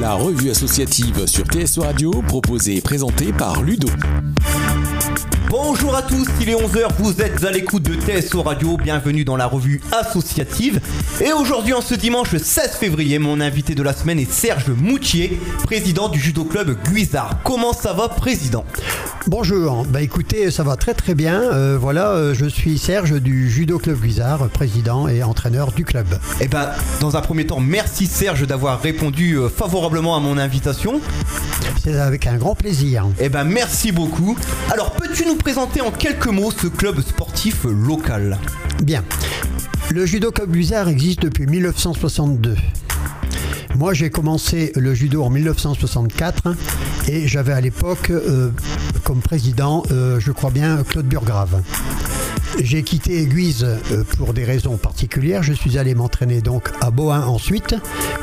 La revue associative sur TSO Radio, proposée et présentée par Ludo. Bonjour à tous, il est 11h, vous êtes à l'écoute de TSO Radio, bienvenue dans la revue associative. Et aujourd'hui, en ce dimanche 16 février, mon invité de la semaine est Serge Moutier, président du judo club Guisard. Comment ça va, président? Bonjour, bah écoutez, ça va très très bien. Euh, voilà, euh, je suis Serge du Judo Club Guisard, président et entraîneur du club. Eh ben, dans un premier temps, merci Serge d'avoir répondu euh, favorablement à mon invitation. C'est avec un grand plaisir. Eh ben, merci beaucoup. Alors, peux-tu nous présenter en quelques mots ce club sportif local? Bien. Le Judo Club Guisard existe depuis 1962. Moi, j'ai commencé le judo en 1964 et j'avais à l'époque euh, comme président, euh, je crois bien, Claude Burgrave. J'ai quitté Aiguise euh, pour des raisons particulières. Je suis allé m'entraîner donc à Bohain ensuite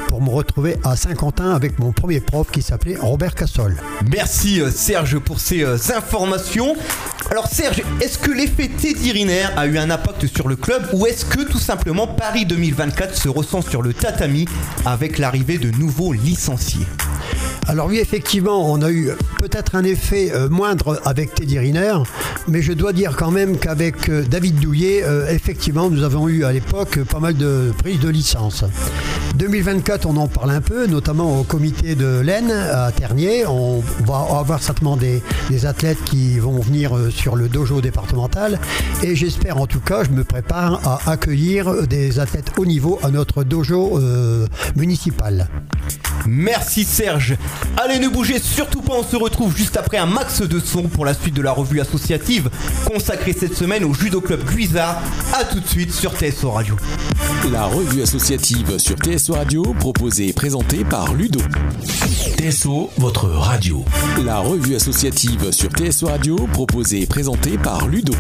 pour me retrouver à Saint-Quentin avec mon premier prof qui s'appelait Robert Cassol. Merci euh, Serge pour ces informations. Alors Serge, est-ce que l'effet Teddy Riner a eu un impact sur le club ou est-ce que tout simplement Paris 2024 se ressent sur le tatami avec l'arrivée de nouveaux licenciés? Alors oui, effectivement, on a eu peut-être un effet euh, moindre avec Teddy Riner, mais je dois dire quand même qu'avec euh, David Douillet, euh, effectivement, nous avons eu à l'époque pas mal de prises de licence. 2024, on en parle un peu, notamment au comité de l'Aisne à Ternier. On va avoir certainement des, athlètes qui vont venir sur le dojo départemental et j'espère en tout cas, je me prépare à accueillir des athlètes haut niveau à notre dojo municipal. Merci Serge. Allez, ne bougez surtout pas, on se retrouve juste après un max de son pour la suite de la revue associative consacrée cette semaine au Judo Club Guisard. A tout de suite sur TSO Radio. La revue associative sur TSO Radio, proposée et présentée par Ludo. TSO, votre radio. La revue associative sur TSO Radio, proposée et présentée par Ludo.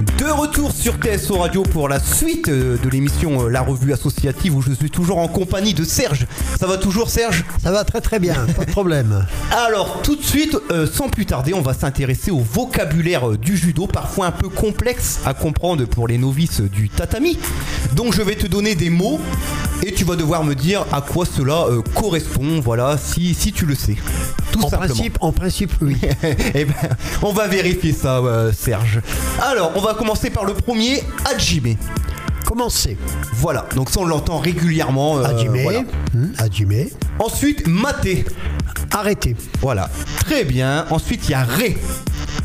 De retour sur TSO Radio pour la suite euh, de l'émission euh, La Revue Associative où je suis toujours en compagnie de Serge. Ça va toujours Serge? Ça va très très bien, pas de problème. Alors tout de suite, euh, sans plus tarder, on va s'intéresser au vocabulaire du judo, parfois un peu complexe à comprendre pour les novices du tatami. Donc je vais te donner des mots et tu vas devoir me dire à quoi cela euh, correspond, voilà, si, si tu le sais. Tout En simplement. principe, en principe, oui. Eh ben, on va vérifier ça, euh, Serge. Alors, on va commencer par le premier, Hajime. Commencez. Voilà, donc ça on l'entend régulièrement. euh, Hajime, voilà. hmm, Hajime. Ensuite, Maté. Arrêtez. Voilà, très bien. Ensuite, il y a Ré.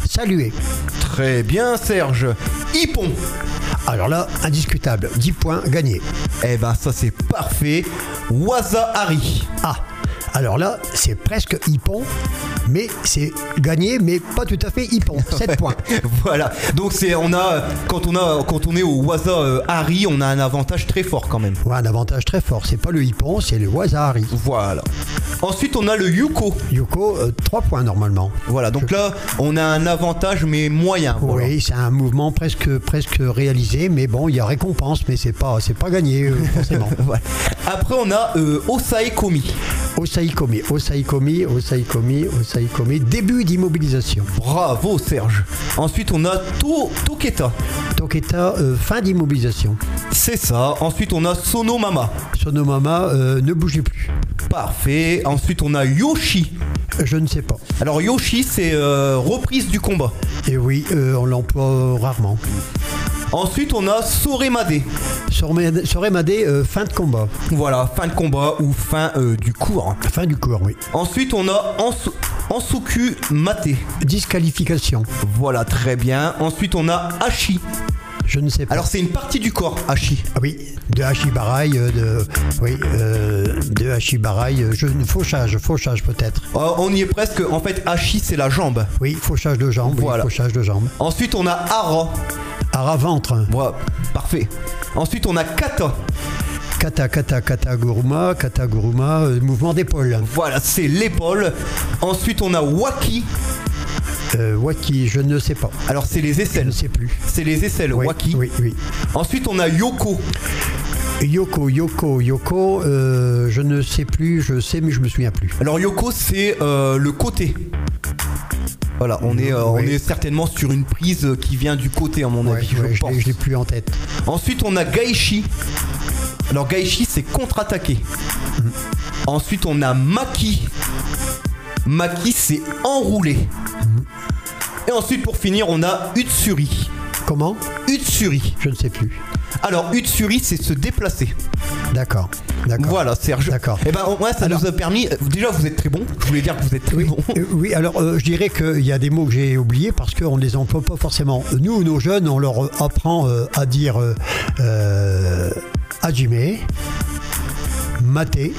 Saluez. Très bien, Serge. Hippon. Alors là, indiscutable. 10 points gagnés. Eh ben, ça c'est parfait. Waza Hari. Ah, alors là, c'est presque hippon, mais c'est gagné, mais pas tout à fait hippon. 7 points. voilà. Donc c'est on a quand on a quand on est au Waza euh, Hari, on a un avantage très fort quand même. Ouais, un avantage très fort. C'est pas le hippon, c'est le wazahari. Voilà. Ensuite, on a le Yuko. Yuko, 3 points normalement. Voilà. Donc là, on a un avantage mais moyen. voilà. Oui, c'est un mouvement presque, presque réalisé, mais bon, il y a récompense, mais c'est pas, c'est pas gagné euh, forcément. Voilà. Après, on a euh, Osai Komi. Osaikomi, Osaikomi, Osaikomi, Osaikomi, début d'immobilisation. Bravo Serge. Ensuite, on a To Toketa. Toketa, euh, fin d'immobilisation. C'est ça. Ensuite, on a Sonomama. Sonomama, euh, ne bougez plus. Parfait. Ensuite, on a Yoshi. Je ne sais pas. Alors Yoshi, c'est euh, reprise du combat. Et oui, euh, on l'emploie rarement. Ensuite, on a Soremade. Soremade, Soremade, euh, fin de combat. Voilà, fin de combat ou fin euh, du cours. Fin du cours, oui. Ensuite, on a Ansu- Ansuku Mate. Disqualification. Voilà, très bien. Ensuite, on a Hachi. Je ne sais pas. Alors, c'est une partie du corps, Hachi. Ah oui, de Hashibarai, euh, de, oui, euh, de Hashibarai, euh, je, fauchage, fauchage peut-être. Euh, on y est presque. En fait, Hachi, c'est la jambe. Oui, fauchage de jambe, oui, Voilà. fauchage de jambe. Ensuite, on a Hara. Ara ventre, Voilà, parfait. Ensuite, on a Kata. kata, kata, kata, guruma, kata, guruma, euh, mouvement d'épaule. Voilà, c'est l'épaule. Ensuite, on a Waki. Euh, waki, je ne sais pas. Alors, c'est les Je ne aisselles. sais plus. C'est les aisselles, Oui, Waki. oui, oui. Ensuite, on a Yoko. Yoko, Yoko, Yoko, euh, je ne sais plus, je sais mais je me souviens plus. Alors Yoko, c'est le côté. Voilà, on est, euh, on est certainement sur une prise qui vient du côté, à mon Ouais, avis, ouais, je je pense. l'ai- je l'ai plus en tête. Ensuite, on a Gaishi. Alors Gaishi, c'est contre-attaquer. Mhm. Ensuite, on a Maki. Maki, c'est enroulé. Et ensuite, pour finir, on a Utsuri. Comment? Utsuri. Je ne sais plus. Alors, Utsuri, c'est se déplacer. D'accord. D'accord. Voilà, Serge. D'accord. Et ben, moi, ça Alors- nous a permis. Déjà, vous êtes très bon. Je voulais dire que vous êtes très Oui, bon. euh, oui, alors euh, je dirais qu'il y a des mots que j'ai oubliés parce qu'on ne les emploie pas forcément. Nous, nos jeunes, on leur apprend euh, à dire hajime, maté.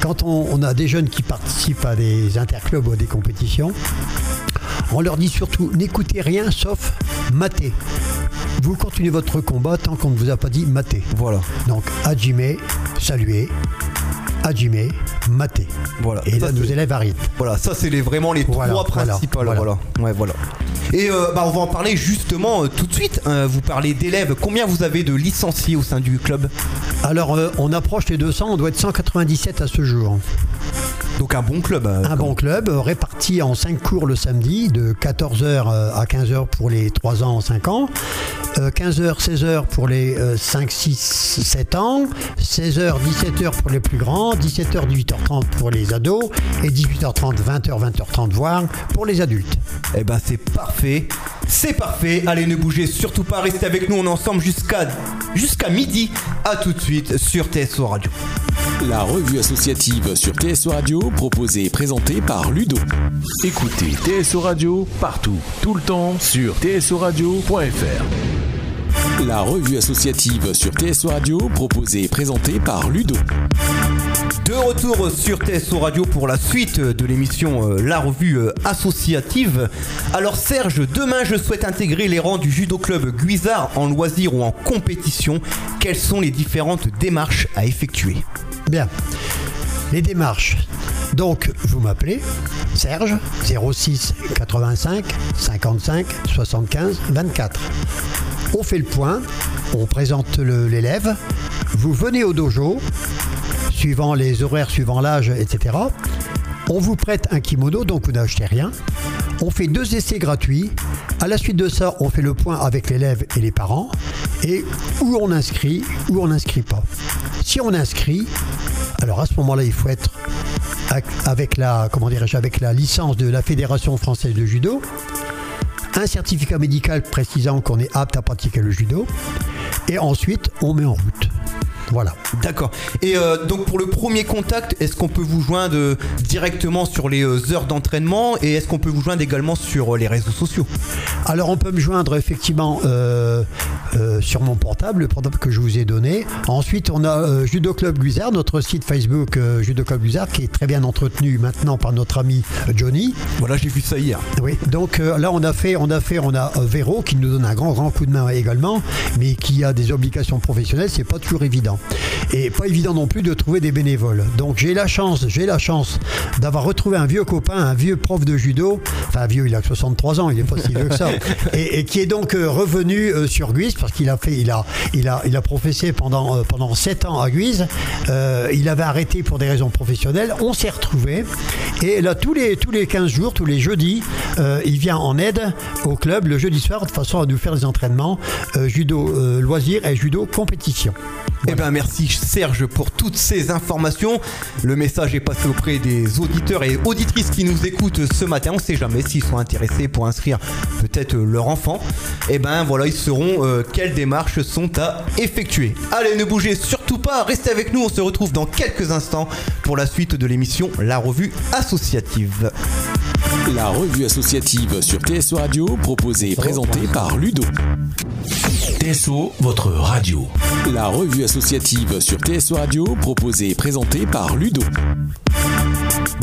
Quand on, on a des jeunes qui participent à des interclubs ou à des compétitions, on leur dit surtout n'écoutez rien sauf maté. Vous continuez votre combat tant qu'on ne vous a pas dit maté. Voilà. Donc hajime, saluer, hajime, maté. Voilà. Et Ça, là, nos élèves arrivent. Voilà, ça c'est les, vraiment les Voilà, trois voilà, principales. voilà. Ouais, voilà. Et euh, bah, on va en parler justement euh, tout de suite. Euh, vous parlez d'élèves. Combien vous avez de licenciés au sein du club? Alors, euh, on approche les 200, on doit être 197 à ce jour. Donc un bon club. Un bon club, réparti en 5 cours le samedi, de 14h à 15h pour les 3 ans, 5 ans, euh, 15h, 16h pour les euh, 5, 6, 7 ans, 16h, 17h pour les plus grands, 17h, 18h30 pour les ados, et 18h30, 20h, 20h30 voire pour les adultes. Eh ben c'est parfait. C'est parfait. Allez, ne bougez surtout pas. Restez avec nous. On est ensemble jusqu'à jusqu'à midi. À tout de suite sur TSO Radio. La revue associative sur TSO Radio, proposée et présentée par Ludo. Écoutez TSO Radio partout, tout le temps sur tsoradio.fr. La revue associative sur TSO Radio, proposée et présentée par Ludo. De retour sur TSO Radio pour la suite de l'émission euh, La Revue euh, Associative. Alors Serge, demain je souhaite intégrer les rangs du judo club Guisard en loisir ou en compétition. Quelles sont les différentes démarches à effectuer? Bien. Les démarches. Donc, vous m'appelez Serge 06 85 55 75 24. On fait le point, on présente l'élève, vous venez au dojo, suivant les horaires, suivant l'âge, etc. On vous prête un kimono, donc vous n'achetez rien. On fait deux essais gratuits. À la suite de ça, on fait le point avec l'élève et les parents. Et où on inscrit, où on n'inscrit pas. Si on inscrit, alors à ce moment-là, il faut être avec la, comment dirais-je, avec la licence de la Fédération française de judo, un certificat médical précisant qu'on est apte à pratiquer le judo, et ensuite on met en route. Voilà. D'accord. Et euh, donc pour le premier contact, est-ce qu'on peut vous joindre euh, directement sur les euh, heures d'entraînement et est-ce qu'on peut vous joindre également sur les réseaux sociaux? Alors on peut me joindre effectivement euh, euh, sur mon portable, le portable que je vous ai donné. Ensuite on a Judo Club Guisard, notre site Facebook Judo Club Guisard qui est très bien entretenu maintenant par notre ami Johnny. Voilà, j'ai vu ça hier. Oui, donc là on a fait, on a fait, on a Véro qui nous donne un grand grand coup de main également, mais qui a des obligations professionnelles, c'est pas toujours évident. Et pas évident non plus de trouver des bénévoles. Donc j'ai la chance, j'ai la chance d'avoir retrouvé un vieux copain, un vieux prof de judo, enfin vieux, il a que 63 ans, il est pas si vieux que ça, et, et qui est donc euh, revenu euh, sur Guise parce qu'il a fait, il a, il a, il a professé pendant euh, pendant 7 ans à Guise. Euh, il avait arrêté pour des raisons professionnelles. On s'est retrouvés et là tous les tous les 15 jours, tous les jeudis, euh, il vient en aide au club le jeudi soir de façon à nous faire des entraînements euh, judo loisirs et judo compétition. Eh ben merci Serge pour toutes ces informations. Le message est passé auprès des auditeurs et auditrices qui nous écoutent ce matin. On sait jamais s'ils sont intéressés pour inscrire peut-être leur enfant. Eh ben voilà, ils sauront euh, quelles démarches sont à effectuer. Allez, ne bougez surtout pas, restez avec nous. On se retrouve dans quelques instants pour la suite de l'émission La Revue Associative. La revue associative sur TSO Radio, proposée et présentée par Ludo. TSO, votre radio. La revue associative sur TSO Radio, proposée et présentée par Ludo.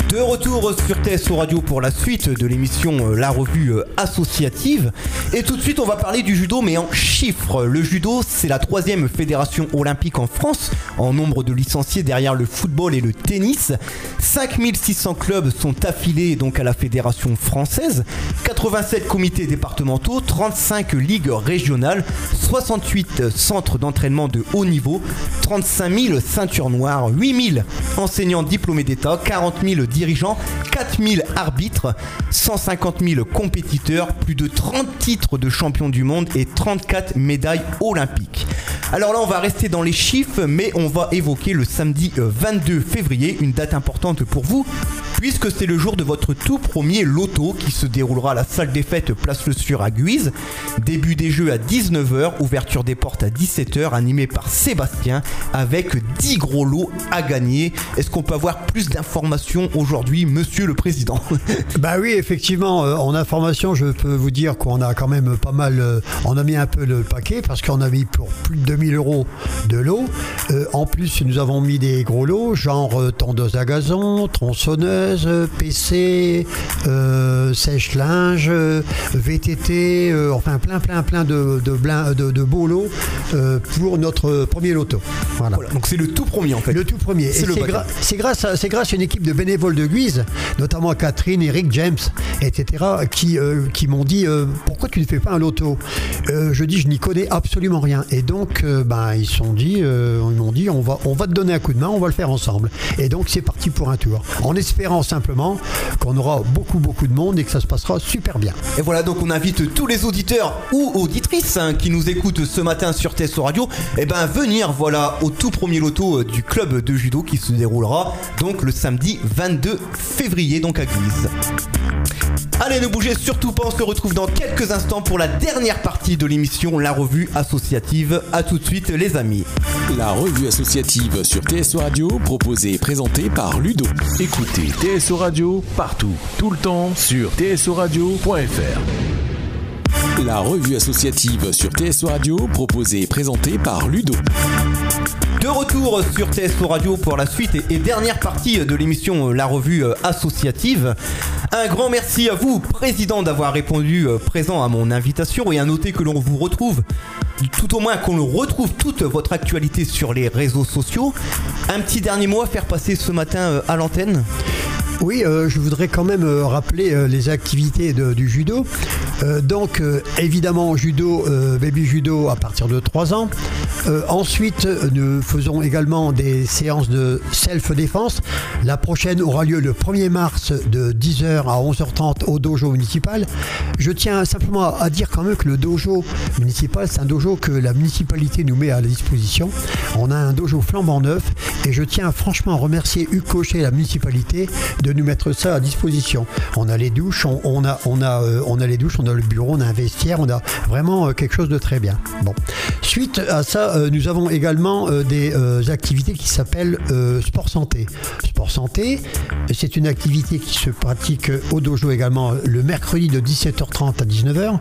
De retour sur TSO Radio pour la suite de l'émission euh, La Revue euh, Associative. Et tout de suite, on va parler du judo, mais en chiffres. Le judo, c'est la troisième fédération olympique en France, en nombre de licenciés derrière le football et le tennis. 5600 clubs sont affiliés donc à la fédération française, 87 comités départementaux, 35 ligues régionales, 68 centres d'entraînement de haut niveau, 35 000 ceintures noires, 8 000 enseignants diplômés d'État, 40 000 dirigeants, 4 000 arbitres, 150 000 compétiteurs, plus de 30 titres de champion du monde et 34 médailles olympiques. Alors là, on va rester dans les chiffres, mais on va évoquer le samedi 22 euh, février, une date importante pour vous, puisque c'est le jour de votre tout premier loto qui se déroulera à la salle des fêtes Place Le Sur à Guise. Début des jeux à 19h, ouverture des portes à 17h, animé par Sébastien, avec 10 gros lots à gagner. Est-ce qu'on peut avoir plus d'informations aujourd'hui, monsieur le président Bah oui, effectivement, euh, en information, je peux vous dire qu'on a quand même pas mal, euh, on a mis un peu le paquet parce qu'on a mis pour plus de 2000 euros de lot. Euh, en plus, nous avons mis des gros lots, genre tondeuse à gazon, tronçonneuse, PC, sèche-linge, VTT, enfin plein, plein, plein de, de, de, beaux lots pour notre premier loto. Voilà. donc c'est le tout premier en fait. Le tout premier. C'est grâce, à, grâce à une équipe de bénévoles de Guise, notamment Catherine, Eric, James, etc., qui, euh, qui m'ont dit euh, pourquoi tu ne fais pas un loto? Euh, Je dis je n'y connais absolument rien. Et donc ben, ils sont dit, ils m'ont dit on va, on va te donner un coup de main, on va le faire ensemble. Et donc c'est parti pour un tour. En espérant simplement qu'on aura beaucoup beaucoup de monde et que ça se passera super bien. Et voilà donc on invite tous les auditeurs ou auditrices hein, qui nous écoutent ce matin sur TSO Radio, et eh ben venir voilà au tout premier loto du club de judo qui se déroulera donc le samedi 22 février donc à Guise. Allez, ne bougez surtout pas, on se retrouve dans quelques instants pour la dernière partie de l'émission La Revue Associative. A tout de suite les amis. La Revue Associative sur TSO Radio, proposée et présentée par Ludo. Écoutez TSO Radio partout, tout le temps sur tsoradio.fr. La revue associative sur TSO Radio, proposée et présentée par Ludo. De retour sur TSO Radio pour la suite et, dernière partie de l'émission La Revue euh, Associative. Un grand merci à vous, Président, d'avoir répondu euh, présent à mon invitation et à noter que l'on vous retrouve, tout au moins qu'on retrouve toute votre actualité sur les réseaux sociaux. Un petit dernier mot à faire passer ce matin euh, à l'antenne? Oui, euh, je voudrais quand même euh, rappeler euh, les activités du judo. donc, évidemment, judo, baby judo à partir de 3 ans. ensuite, nous faisons également des séances de self-défense. La prochaine aura lieu le 1er mars de 10h à 11h30 au dojo municipal. Je tiens simplement à dire quand même que le dojo municipal, c'est un dojo que la municipalité nous met à la disposition. On a un dojo flambant neuf et je tiens franchement à remercier Hugues Cochet et la municipalité de nous mettre ça à disposition. On a les douches, on, a, on, a, euh, on a les douches, on a le bureau, on a un vestiaire, on a vraiment euh, quelque chose de très bien. Bon. Suite à ça, euh, nous avons également des activités qui s'appellent sport santé. Sport santé, c'est une activité qui se pratique au dojo également le mercredi de 17h30 à 19h.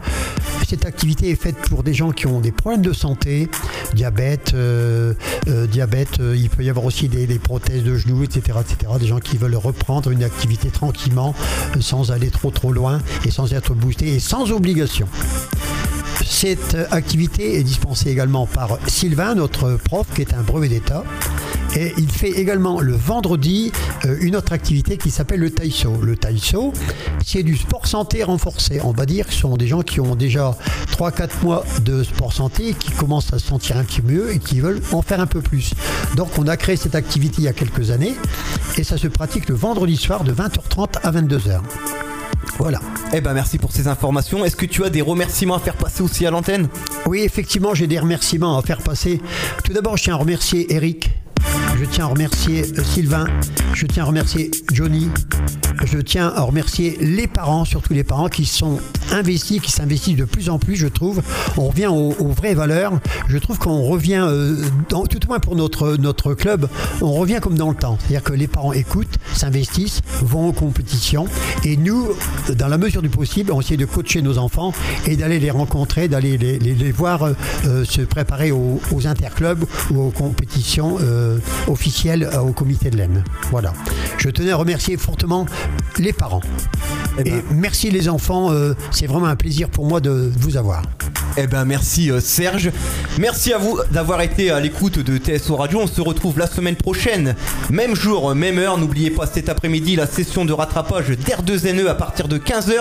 Cette activité est faite pour des gens qui ont des problèmes de santé, diabète, diabète, il peut y avoir aussi des, prothèses de genoux, etc., etc. Des gens qui veulent reprendre une activité tranquillement, euh, sans aller trop trop loin et sans être boosté et sans obligation. Cette activité est dispensée également par Sylvain, notre prof, qui est un brevet d'État. Et il fait également le vendredi euh, une autre activité qui s'appelle le taïso. Le taïso, c'est du sport santé renforcé. On va dire que ce sont des gens qui ont déjà 3-4 mois de sport santé, qui commencent à se sentir un petit mieux et qui veulent en faire un peu plus. Donc on a créé cette activité il y a quelques années et ça se pratique le vendredi soir de 20h30 à 22h. Voilà. Eh ben merci pour ces informations. Est-ce que tu as des remerciements à faire passer aussi à l'antenne? Oui, effectivement, j'ai des remerciements à faire passer. Tout d'abord, je tiens à remercier Eric je tiens à remercier euh, Sylvain, je tiens à remercier Johnny, je tiens à remercier les parents, surtout les parents qui sont investis, qui s'investissent de plus en plus, je trouve. On revient aux, vraies valeurs. Je trouve qu'on revient, euh, tout au moins pour notre, notre club, on revient comme dans le temps. C'est-à-dire que les parents écoutent, s'investissent, vont aux compétitions. Et nous, dans la mesure du possible, on essaie de coacher nos enfants et d'aller les rencontrer, d'aller les, voir euh, se préparer aux, interclubs ou aux compétitions officielle euh, au comité de l'Aisne. Voilà. Je tenais à remercier fortement les parents. Eh ben. Et merci les enfants, euh, c'est vraiment un plaisir pour moi de vous avoir. Eh ben merci euh, Serge. Merci à vous d'avoir été à l'écoute de TSO Radio. On se retrouve la semaine prochaine, même jour, même heure. N'oubliez pas cet après-midi la session de rattrapage d'R2NE à partir de 15h.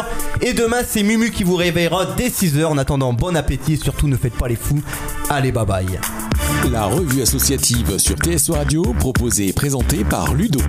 Et demain c'est Mumu qui vous réveillera dès 6h. En attendant, bon appétit et surtout ne faites pas les fous. Allez bye bye. La revue associative sur TSO Radio, proposée et présentée par Ludo.